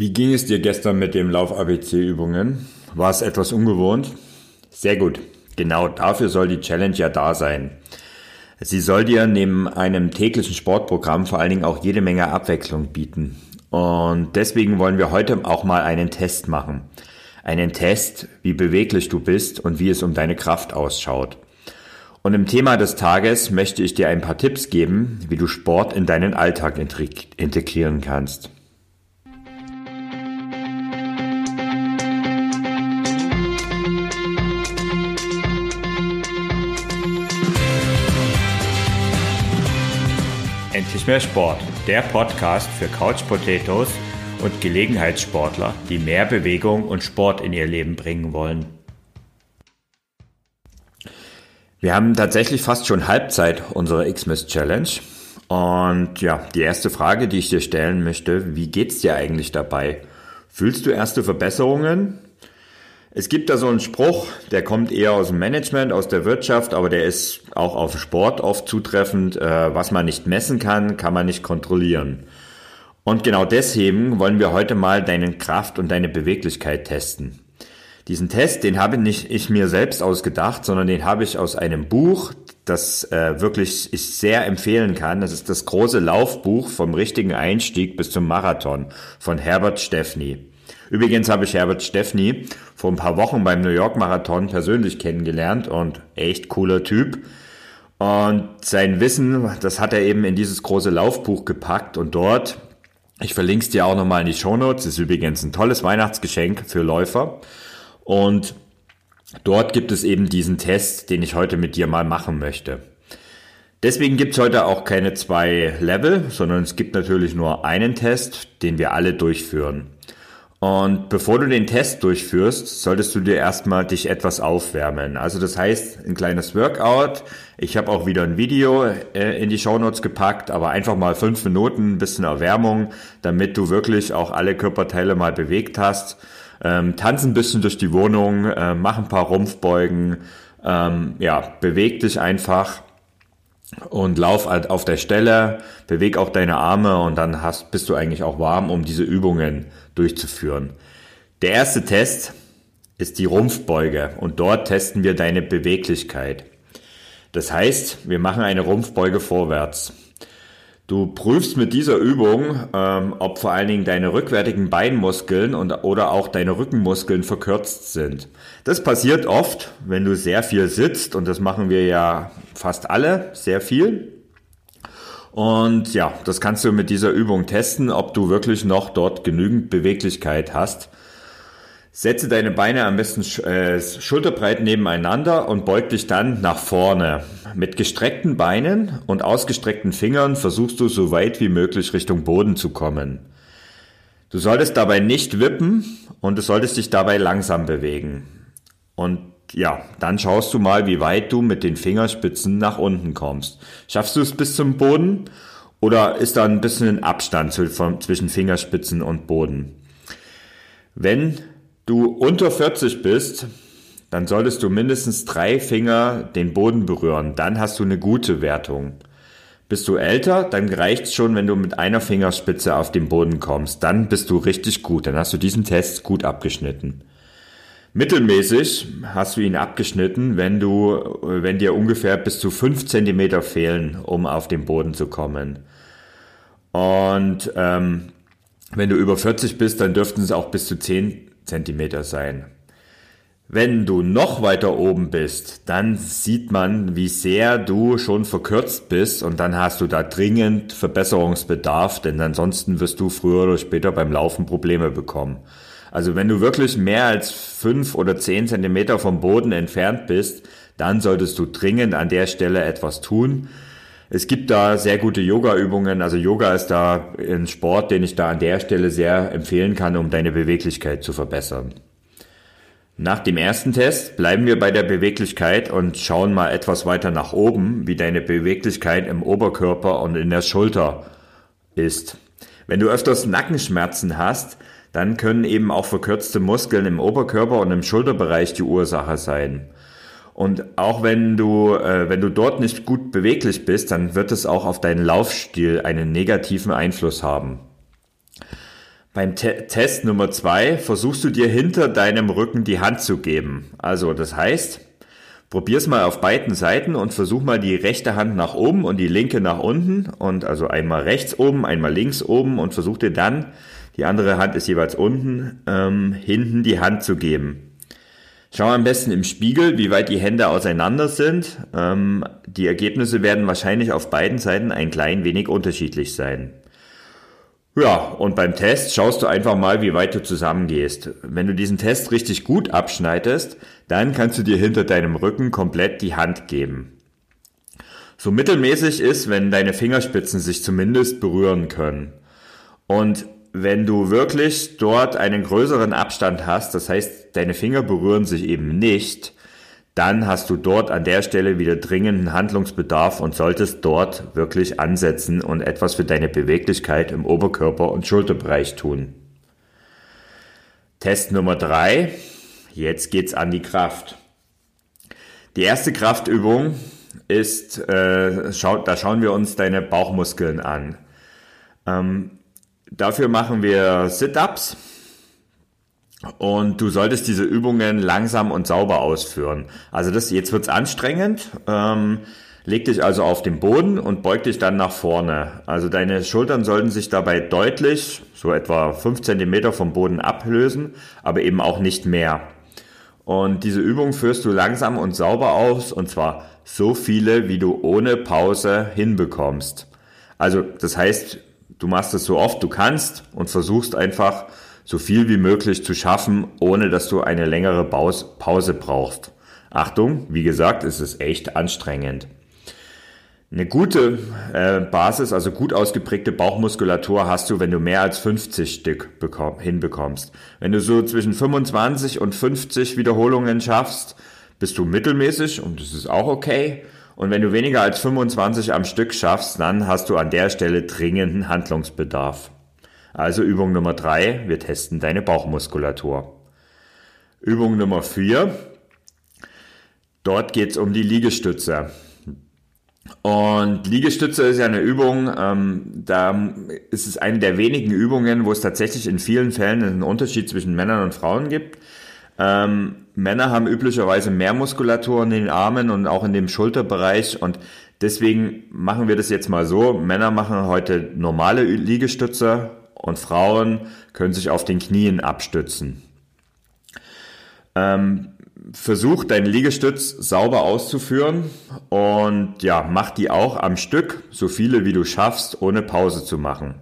Wie ging es dir gestern mit dem Lauf-ABC-Übungen? War es etwas ungewohnt? Sehr gut. Genau dafür soll die Challenge ja da sein. Sie soll dir neben einem täglichen Sportprogramm vor allen Dingen auch jede Menge Abwechslung bieten. Und deswegen wollen wir heute auch mal einen Test machen. Einen Test, wie beweglich du bist und wie es um deine Kraft ausschaut. Und im Thema des Tages möchte ich dir ein paar Tipps geben, wie du Sport in deinen Alltag integrieren kannst. Mehr Sport, der Podcast für Couch Potatoes und Gelegenheitssportler, die mehr Bewegung und Sport in ihr Leben bringen wollen. Wir haben tatsächlich fast schon Halbzeit unserer Xmas Challenge. Und ja, die erste Frage, die ich dir stellen möchte, wie geht's dir eigentlich dabei? Fühlst du erste Verbesserungen? Es gibt da so einen Spruch, der kommt eher aus dem Management, aus der Wirtschaft, aber der ist auch auf Sport oft zutreffend. Äh, was man nicht messen kann, kann man nicht kontrollieren. Und genau deswegen wollen wir heute mal deine Kraft und deine Beweglichkeit testen. Diesen Test, den habe nicht ich mir selbst ausgedacht, sondern den habe ich aus einem Buch, das äh, wirklich ich sehr empfehlen kann. Das ist das große Laufbuch vom richtigen Einstieg bis zum Marathon von Herbert Steffni. Übrigens habe ich Herbert Steffni vor ein paar Wochen beim New York Marathon persönlich kennengelernt und echt cooler Typ. Und sein Wissen, das hat er eben in dieses große Laufbuch gepackt und dort, ich verlinke es dir auch nochmal in die Show Notes, ist übrigens ein tolles Weihnachtsgeschenk für Läufer. Und dort gibt es eben diesen Test, den ich heute mit dir mal machen möchte. Deswegen gibt es heute auch keine zwei Level, sondern es gibt natürlich nur einen Test, den wir alle durchführen. Und bevor du den Test durchführst, solltest du dir erstmal dich etwas aufwärmen. Also das heißt, ein kleines Workout. Ich habe auch wieder ein Video äh, in die Show Notes gepackt, aber einfach mal fünf Minuten, ein bisschen Erwärmung, damit du wirklich auch alle Körperteile mal bewegt hast. Ähm, tanz ein bisschen durch die Wohnung, äh, mach ein paar Rumpfbeugen, ähm, ja, beweg dich einfach und lauf halt auf der Stelle, beweg auch deine Arme und dann hast, bist du eigentlich auch warm, um diese Übungen durchzuführen. Der erste Test ist die Rumpfbeuge und dort testen wir deine Beweglichkeit. Das heißt, wir machen eine Rumpfbeuge vorwärts. Du prüfst mit dieser Übung, ähm, ob vor allen Dingen deine rückwärtigen Beinmuskeln und, oder auch deine Rückenmuskeln verkürzt sind. Das passiert oft, wenn du sehr viel sitzt und das machen wir ja fast alle sehr viel. Und ja, das kannst du mit dieser Übung testen, ob du wirklich noch dort genügend Beweglichkeit hast. Setze deine Beine am besten äh, schulterbreit nebeneinander und beug dich dann nach vorne. Mit gestreckten Beinen und ausgestreckten Fingern versuchst du so weit wie möglich Richtung Boden zu kommen. Du solltest dabei nicht wippen und du solltest dich dabei langsam bewegen. Und ja, dann schaust du mal, wie weit du mit den Fingerspitzen nach unten kommst. Schaffst du es bis zum Boden oder ist da ein bisschen Abstand zwischen Fingerspitzen und Boden? Wenn du unter 40 bist, dann solltest du mindestens drei Finger den Boden berühren. Dann hast du eine gute Wertung. Bist du älter, dann reicht's schon, wenn du mit einer Fingerspitze auf den Boden kommst. Dann bist du richtig gut. Dann hast du diesen Test gut abgeschnitten. Mittelmäßig hast du ihn abgeschnitten, wenn du, wenn dir ungefähr bis zu fünf Zentimeter fehlen, um auf den Boden zu kommen. Und ähm, wenn du über 40 bist, dann dürften es auch bis zu zehn Zentimeter sein. Wenn du noch weiter oben bist, dann sieht man, wie sehr du schon verkürzt bist und dann hast du da dringend Verbesserungsbedarf, denn ansonsten wirst du früher oder später beim Laufen Probleme bekommen. Also wenn du wirklich mehr als fünf oder zehn Zentimeter vom Boden entfernt bist, dann solltest du dringend an der Stelle etwas tun. Es gibt da sehr gute Yoga-Übungen. Also Yoga ist da ein Sport, den ich da an der Stelle sehr empfehlen kann, um deine Beweglichkeit zu verbessern. Nach dem ersten Test bleiben wir bei der Beweglichkeit und schauen mal etwas weiter nach oben, wie deine Beweglichkeit im Oberkörper und in der Schulter ist. Wenn du öfters Nackenschmerzen hast, dann können eben auch verkürzte Muskeln im Oberkörper und im Schulterbereich die Ursache sein. Und auch wenn du, äh, wenn du dort nicht gut beweglich bist, dann wird es auch auf deinen Laufstil einen negativen Einfluss haben. Beim Te Test Nummer zwei versuchst du dir hinter deinem Rücken die Hand zu geben. Also das heißt, probier's mal auf beiden Seiten und versuch mal die rechte Hand nach oben und die linke nach unten und also einmal rechts oben, einmal links oben und versuch dir dann, die andere Hand ist jeweils unten, ähm, hinten die Hand zu geben. Schau am besten im Spiegel, wie weit die Hände auseinander sind. Ähm, die Ergebnisse werden wahrscheinlich auf beiden Seiten ein klein wenig unterschiedlich sein. Ja, und beim Test schaust du einfach mal, wie weit du zusammengehst. Wenn du diesen Test richtig gut abschneidest, dann kannst du dir hinter deinem Rücken komplett die Hand geben. So mittelmäßig ist, wenn deine Fingerspitzen sich zumindest berühren können. Und wenn du wirklich dort einen größeren Abstand hast, das heißt, deine Finger berühren sich eben nicht, dann hast du dort an der Stelle wieder dringenden Handlungsbedarf und solltest dort wirklich ansetzen und etwas für deine Beweglichkeit im Oberkörper- und Schulterbereich tun. Test Nummer drei. Jetzt geht's an die Kraft. Die erste Kraftübung ist, äh, schau, da schauen wir uns deine Bauchmuskeln an. Ähm, Dafür machen wir Sit-ups und du solltest diese Übungen langsam und sauber ausführen. Also das jetzt wird's anstrengend. Ähm, leg dich also auf den Boden und beug dich dann nach vorne. Also deine Schultern sollten sich dabei deutlich, so etwa fünf Zentimeter vom Boden ablösen, aber eben auch nicht mehr. Und diese Übung führst du langsam und sauber aus und zwar so viele, wie du ohne Pause hinbekommst. Also das heißt, du machst es so oft du kannst und versuchst einfach so viel wie möglich zu schaffen, ohne dass du eine längere Pause brauchst. Achtung, wie gesagt, es ist echt anstrengend. Eine gute äh, Basis, also gut ausgeprägte Bauchmuskulatur hast du, wenn du mehr als 50 Stück bekomm, hinbekommst. Wenn du so zwischen 25 und 50 Wiederholungen schaffst, bist du mittelmäßig und das ist auch okay. Und wenn du weniger als 25 am Stück schaffst, dann hast du an der Stelle dringenden Handlungsbedarf. Also Übung Nummer drei, wir testen deine Bauchmuskulatur. Übung Nummer vier, dort geht's um die Liegestütze. Und Liegestütze ist ja eine Übung, ähm, da ist es eine der wenigen Übungen, wo es tatsächlich in vielen Fällen einen Unterschied zwischen Männern und Frauen gibt. Ähm, Männer haben üblicherweise mehr Muskulatur in den Armen und auch in dem Schulterbereich und deswegen machen wir das jetzt mal so. Männer machen heute normale Liegestütze und Frauen können sich auf den Knien abstützen. Ähm, versuch deinen Liegestütz sauber auszuführen und ja, mach die auch am Stück, so viele wie du schaffst, ohne Pause zu machen.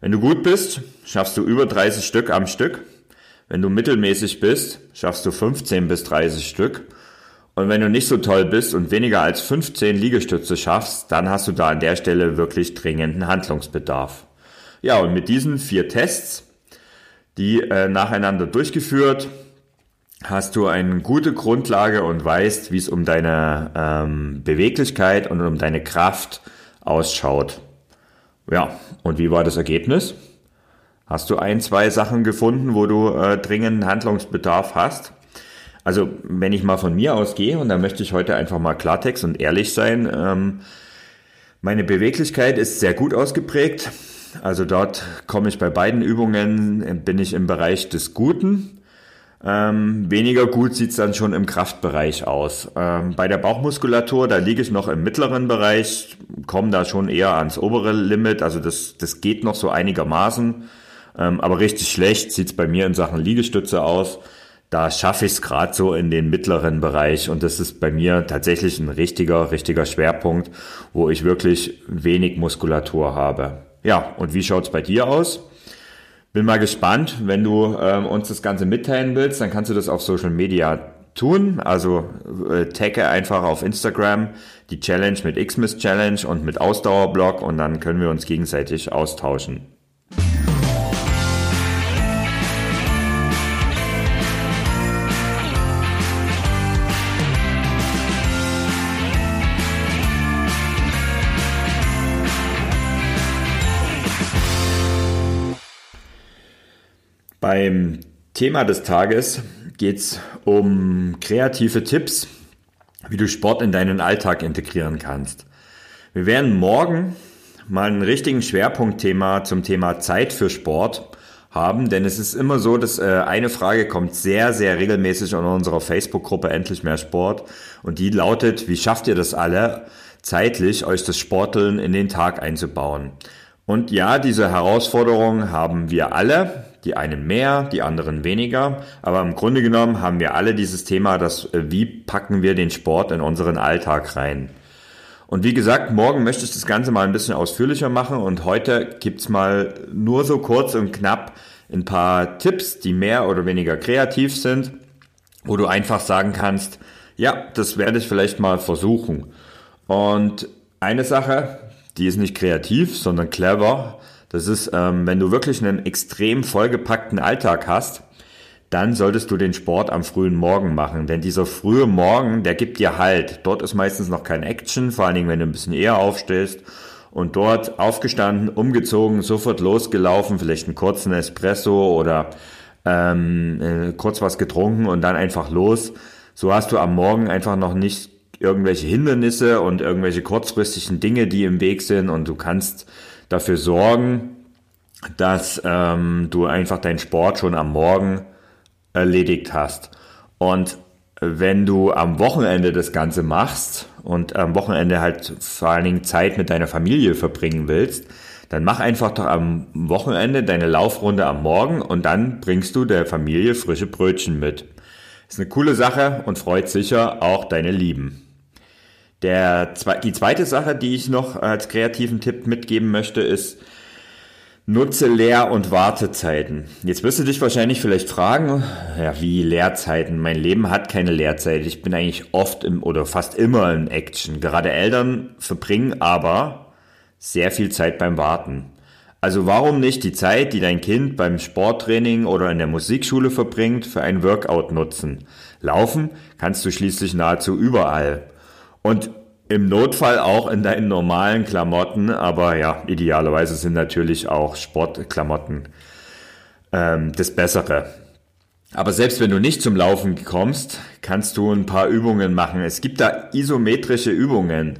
Wenn du gut bist, schaffst du über 30 Stück am Stück. Wenn du mittelmäßig bist, schaffst du 15 bis 30 Stück. Und wenn du nicht so toll bist und weniger als 15 Liegestütze schaffst, dann hast du da an der Stelle wirklich dringenden Handlungsbedarf. Ja, und mit diesen vier Tests, die äh, nacheinander durchgeführt, hast du eine gute Grundlage und weißt, wie es um deine ähm, Beweglichkeit und um deine Kraft ausschaut. Ja, und wie war das Ergebnis? Hast du ein, zwei Sachen gefunden, wo du äh, dringenden Handlungsbedarf hast? Also wenn ich mal von mir ausgehe, und da möchte ich heute einfach mal Klartext und ehrlich sein, ähm, meine Beweglichkeit ist sehr gut ausgeprägt. Also dort komme ich bei beiden Übungen, bin ich im Bereich des Guten. Ähm, weniger gut sieht's dann schon im Kraftbereich aus. Ähm, bei der Bauchmuskulatur, da liege ich noch im mittleren Bereich, komme da schon eher ans obere Limit. Also das, das geht noch so einigermaßen. Ähm, aber richtig schlecht sieht's bei mir in Sachen Liegestütze aus. Da schaffe ich es gerade so in den mittleren Bereich und das ist bei mir tatsächlich ein richtiger, richtiger Schwerpunkt, wo ich wirklich wenig Muskulatur habe. Ja, und wie schaut's bei dir aus? Bin mal gespannt, wenn du ähm, uns das Ganze mitteilen willst, dann kannst du das auf Social Media tun. Also äh, tagge einfach auf Instagram die Challenge mit Xmas Challenge und mit Ausdauerblog und dann können wir uns gegenseitig austauschen. Beim Thema des Tages geht es um kreative Tipps, wie du Sport in deinen Alltag integrieren kannst. Wir werden morgen mal einen richtigen Schwerpunktthema zum Thema Zeit für Sport haben, denn es ist immer so, dass äh, eine Frage kommt sehr, sehr regelmäßig in unserer Facebook-Gruppe Endlich mehr Sport und die lautet, wie schafft ihr das alle, zeitlich euch das Sporteln in den Tag einzubauen? Und ja, diese Herausforderung haben wir alle, die einen mehr, die anderen weniger, aber im Grunde genommen haben wir alle dieses Thema, das äh, wie packen wir den Sport in unseren Alltag rein? Und wie gesagt, morgen möchte ich das Ganze mal ein bisschen ausführlicher machen und heute gibt's mal nur so kurz und knapp ein paar Tipps, die mehr oder weniger kreativ sind, wo du einfach sagen kannst, ja, das werde ich vielleicht mal versuchen. Und eine Sache, die ist nicht kreativ, sondern clever. Das ist, ähm, wenn du wirklich einen extrem vollgepackten Alltag hast, dann solltest du den Sport am frühen Morgen machen. Denn dieser frühe Morgen, der gibt dir Halt. Dort ist meistens noch kein Action, vor allen Dingen, wenn du ein bisschen eher aufstehst. Und dort aufgestanden, umgezogen, sofort losgelaufen, vielleicht einen kurzen Espresso oder ähm, äh, kurz was getrunken und dann einfach los. So hast du am Morgen einfach noch nicht irgendwelche Hindernisse und irgendwelche kurzfristigen Dinge, die im Weg sind und du kannst dafür sorgen, dass ähm, du einfach deinen Sport schon am Morgen erledigt hast. Und wenn du am Wochenende das Ganze machst und am Wochenende halt vor allen Dingen Zeit mit deiner Familie verbringen willst, dann mach einfach doch am Wochenende deine Laufrunde am Morgen und dann bringst du der Familie frische Brötchen mit. Ist eine coole Sache und freut sicher auch deine Lieben. Der, die zweite Sache, die ich noch als kreativen Tipp mitgeben möchte, ist, Nutze Lehr- und Wartezeiten. Jetzt wirst du dich wahrscheinlich vielleicht fragen, ja, wie Leerzeiten? Mein Leben hat keine Lehrzeit. Ich bin eigentlich oft im oder fast immer in Action. Gerade Eltern verbringen aber sehr viel Zeit beim Warten. Also warum nicht die Zeit, die dein Kind beim Sporttraining oder in der Musikschule verbringt, für ein Workout nutzen? Laufen kannst du schließlich nahezu überall. Und im Notfall auch in deinen normalen Klamotten, aber ja, idealerweise sind natürlich auch Sportklamotten ähm, das Bessere. Aber selbst wenn du nicht zum Laufen kommst, kannst du ein paar Übungen machen. Es gibt da isometrische Übungen.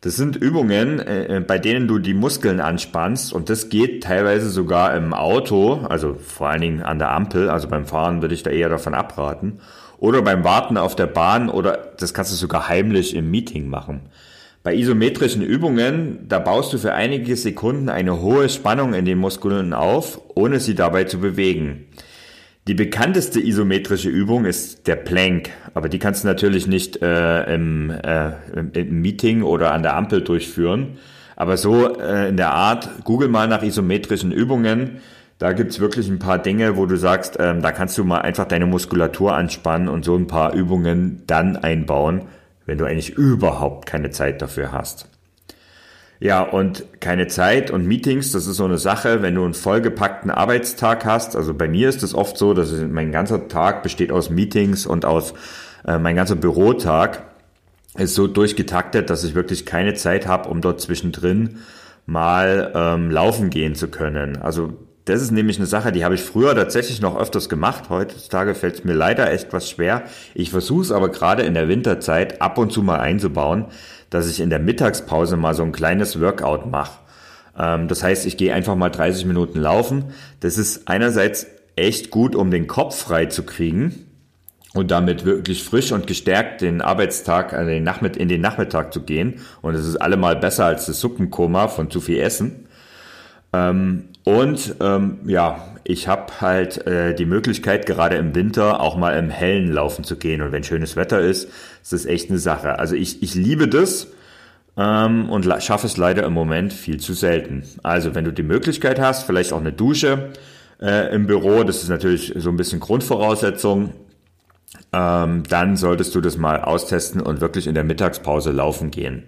Das sind Übungen, äh, bei denen du die Muskeln anspannst und das geht teilweise sogar im Auto, also vor allen Dingen an der Ampel, also beim Fahren würde ich da eher davon abraten oder beim Warten auf der Bahn oder das kannst du sogar heimlich im Meeting machen. Bei isometrischen Übungen, da baust du für einige Sekunden eine hohe Spannung in den Muskeln auf, ohne sie dabei zu bewegen. Die bekannteste isometrische Übung ist der Plank, aber die kannst du natürlich nicht äh, im, äh, im Meeting oder an der Ampel durchführen. Aber so äh, in der Art, google mal nach isometrischen Übungen, da gibt's wirklich ein paar Dinge, wo du sagst, ähm, da kannst du mal einfach deine Muskulatur anspannen und so ein paar Übungen dann einbauen, wenn du eigentlich überhaupt keine Zeit dafür hast. Ja, und keine Zeit und Meetings, das ist so eine Sache, wenn du einen vollgepackten Arbeitstag hast. Also bei mir ist es oft so, dass mein ganzer Tag besteht aus Meetings und aus äh, mein ganzer Bürotag ist so durchgetaktet, dass ich wirklich keine Zeit habe, um dort zwischendrin mal ähm, laufen gehen zu können. Also das ist nämlich eine Sache, die habe ich früher tatsächlich noch öfters gemacht. Heutzutage fällt es mir leider echt was schwer. Ich versuche es aber gerade in der Winterzeit ab und zu mal einzubauen, dass ich in der Mittagspause mal so ein kleines Workout mache. Ähm, das heißt, ich gehe einfach mal 30 Minuten laufen. Das ist einerseits echt gut, um den Kopf frei zu kriegen und damit wirklich frisch und gestärkt den Arbeitstag in den Nachmittag zu gehen. Und es ist allemal besser als das Suppenkoma von zu viel Essen. Ähm, und ähm, ja, ich habe halt äh, die Möglichkeit, gerade im Winter auch mal im Hellen laufen zu gehen. Und wenn schönes Wetter ist, ist das echt eine Sache. Also ich, ich liebe das ähm, und schaffe es leider im Moment viel zu selten. Also wenn du die Möglichkeit hast, vielleicht auch eine Dusche äh, im Büro, das ist natürlich so ein bisschen Grundvoraussetzung, ähm, dann solltest du das mal austesten und wirklich in der Mittagspause laufen gehen.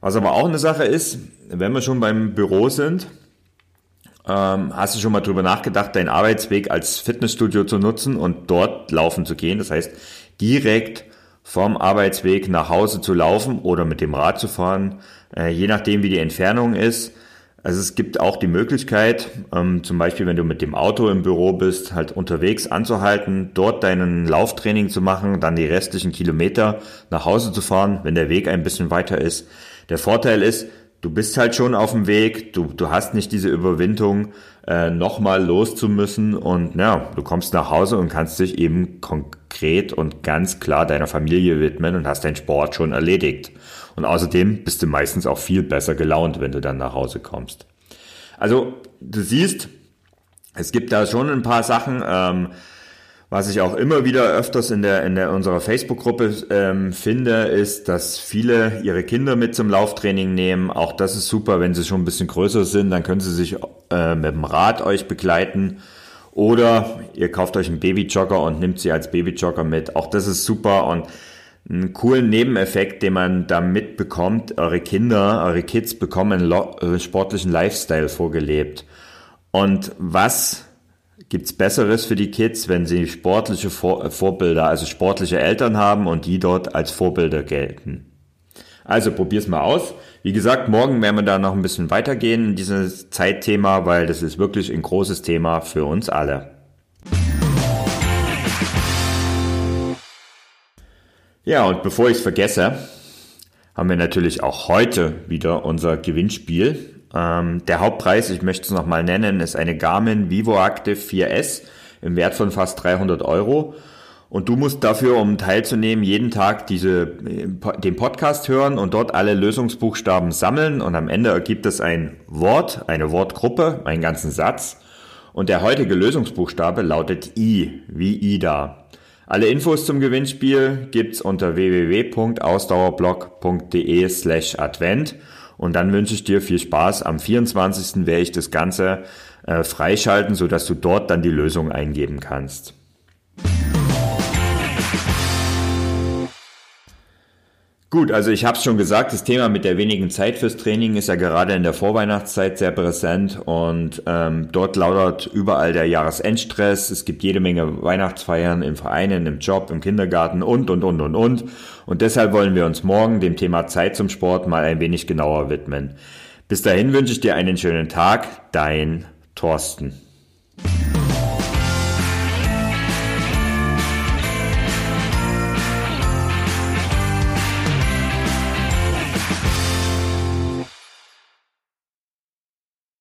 Was aber auch eine Sache ist, wenn wir schon beim Büro sind, ähm, hast du schon mal drüber nachgedacht, deinen Arbeitsweg als Fitnessstudio zu nutzen und dort laufen zu gehen? Das heißt, direkt vom Arbeitsweg nach Hause zu laufen oder mit dem Rad zu fahren, äh, je nachdem wie die Entfernung ist. Also es gibt auch die Möglichkeit, ähm, zum Beispiel wenn du mit dem Auto im Büro bist, halt unterwegs anzuhalten, dort deinen Lauftraining zu machen, dann die restlichen Kilometer nach Hause zu fahren, wenn der Weg ein bisschen weiter ist. Der Vorteil ist, du bist halt schon auf dem Weg, du, du hast nicht diese Überwindung, äh, nochmal los zu müssen und ja, du kommst nach Hause und kannst dich eben konkret und ganz klar deiner Familie widmen und hast deinen Sport schon erledigt. Und außerdem bist du meistens auch viel besser gelaunt, wenn du dann nach Hause kommst. Also du siehst, es gibt da schon ein paar Sachen, ähm, was ich auch immer wieder öfters in der in der unserer Facebook-Gruppe ähm, finde, ist, dass viele ihre Kinder mit zum Lauftraining nehmen. Auch das ist super, wenn sie schon ein bisschen größer sind, dann können sie sich äh, mit dem Rad euch begleiten. Oder ihr kauft euch einen Babyjogger und nimmt sie als Babyjogger mit. Auch das ist super und einen coolen Nebeneffekt, den man da mitbekommt. Eure Kinder, eure Kids bekommen einen äh, sportlichen Lifestyle vorgelebt. Und was gibt's Besseres für die Kids, wenn sie sportliche Vor äh, Vorbilder, also sportliche Eltern haben und die dort als Vorbilder gelten. Also probier's mal aus. Wie gesagt, morgen werden wir da noch ein bisschen weitergehen in dieses Zeitthema, weil das ist wirklich ein großes Thema für uns alle. Ja, und bevor ich es vergesse, haben wir natürlich auch heute wieder unser Gewinnspiel. Ähm, der Hauptpreis, ich möchte es nochmal nennen, ist eine Garmin Vivo Active 4S im Wert von fast 300 Euro. Und du musst dafür, um teilzunehmen, jeden Tag diese, den Podcast hören und dort alle Lösungsbuchstaben sammeln. Und am Ende ergibt es ein Wort, eine Wortgruppe, einen ganzen Satz. Und der heutige Lösungsbuchstabe lautet I, wie Ida. Alle Infos zum Gewinnspiel gibt's unter www.ausdauerblog.de slash Advent. Und dann wünsche ich dir viel Spaß. Am 24. werde ich das Ganze äh, freischalten, sodass du dort dann die Lösung eingeben kannst. Gut, also ich habe es schon gesagt, das Thema mit der wenigen Zeit fürs Training ist ja gerade in der Vorweihnachtszeit sehr präsent und ähm, dort laudert überall der Jahresendstress. Es gibt jede Menge Weihnachtsfeiern im Vereinen, im Job, im Kindergarten und, und, und, und, und. Und deshalb wollen wir uns morgen dem Thema Zeit zum Sport mal ein wenig genauer widmen. Bis dahin wünsche ich dir einen schönen Tag, dein Thorsten.